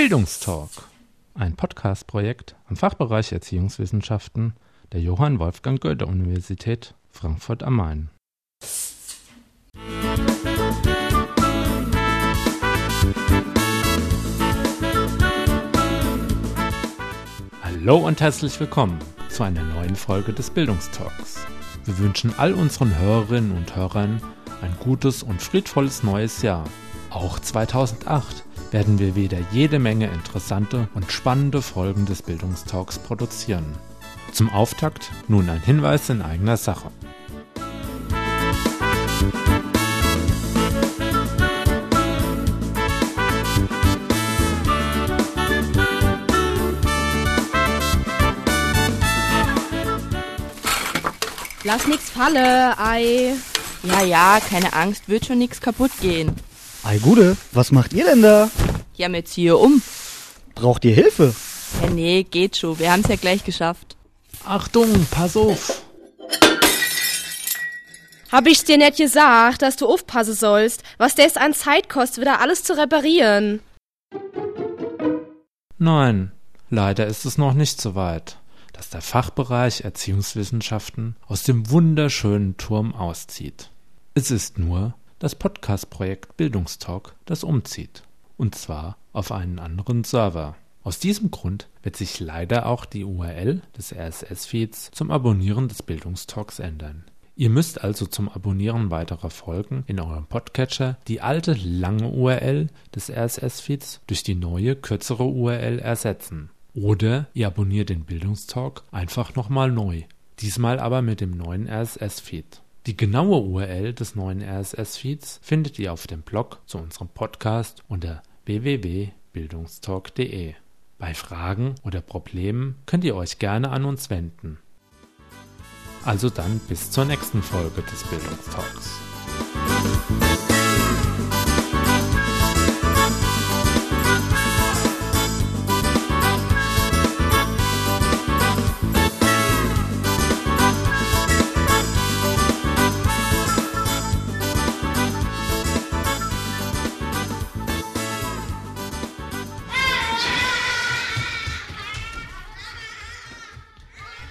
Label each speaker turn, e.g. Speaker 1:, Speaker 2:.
Speaker 1: Bildungstalk, ein Podcast-Projekt am Fachbereich Erziehungswissenschaften der Johann Wolfgang Goethe Universität Frankfurt am Main. Hallo und herzlich willkommen zu einer neuen Folge des Bildungstalks. Wir wünschen all unseren Hörerinnen und Hörern ein gutes und friedvolles neues Jahr. Auch 2008 werden wir wieder jede Menge interessante und spannende Folgen des Bildungstalks produzieren. Zum Auftakt nun ein Hinweis in eigener Sache.
Speaker 2: Lass nix falle, Ei.
Speaker 3: Ja, ja, keine Angst, wird schon nix kaputt gehen.
Speaker 4: Ei Gude, was macht ihr denn da?
Speaker 3: Ja, wir ziehen hier um.
Speaker 4: Braucht ihr Hilfe?
Speaker 3: Ja, nee, geht schon. Wir haben's ja gleich geschafft.
Speaker 1: Achtung, pass auf!
Speaker 2: Hab ich's dir nicht gesagt, dass du aufpassen sollst, was das an Zeit kostet, wieder alles zu reparieren?
Speaker 1: Nein, leider ist es noch nicht so weit, dass der Fachbereich Erziehungswissenschaften aus dem wunderschönen Turm auszieht. Es ist nur das Podcast-Projekt Bildungstalk, das umzieht. Und zwar auf einen anderen Server. Aus diesem Grund wird sich leider auch die URL des RSS-Feeds zum Abonnieren des Bildungstalks ändern. Ihr müsst also zum Abonnieren weiterer Folgen in eurem Podcatcher die alte lange URL des RSS-Feeds durch die neue kürzere URL ersetzen. Oder ihr abonniert den Bildungstalk einfach nochmal neu. Diesmal aber mit dem neuen RSS-Feed. Die genaue URL des neuen RSS-Feeds findet ihr auf dem Blog zu unserem Podcast unter www.bildungstalk.de. Bei Fragen oder Problemen könnt ihr euch gerne an uns wenden. Also dann bis zur nächsten Folge des Bildungstalks.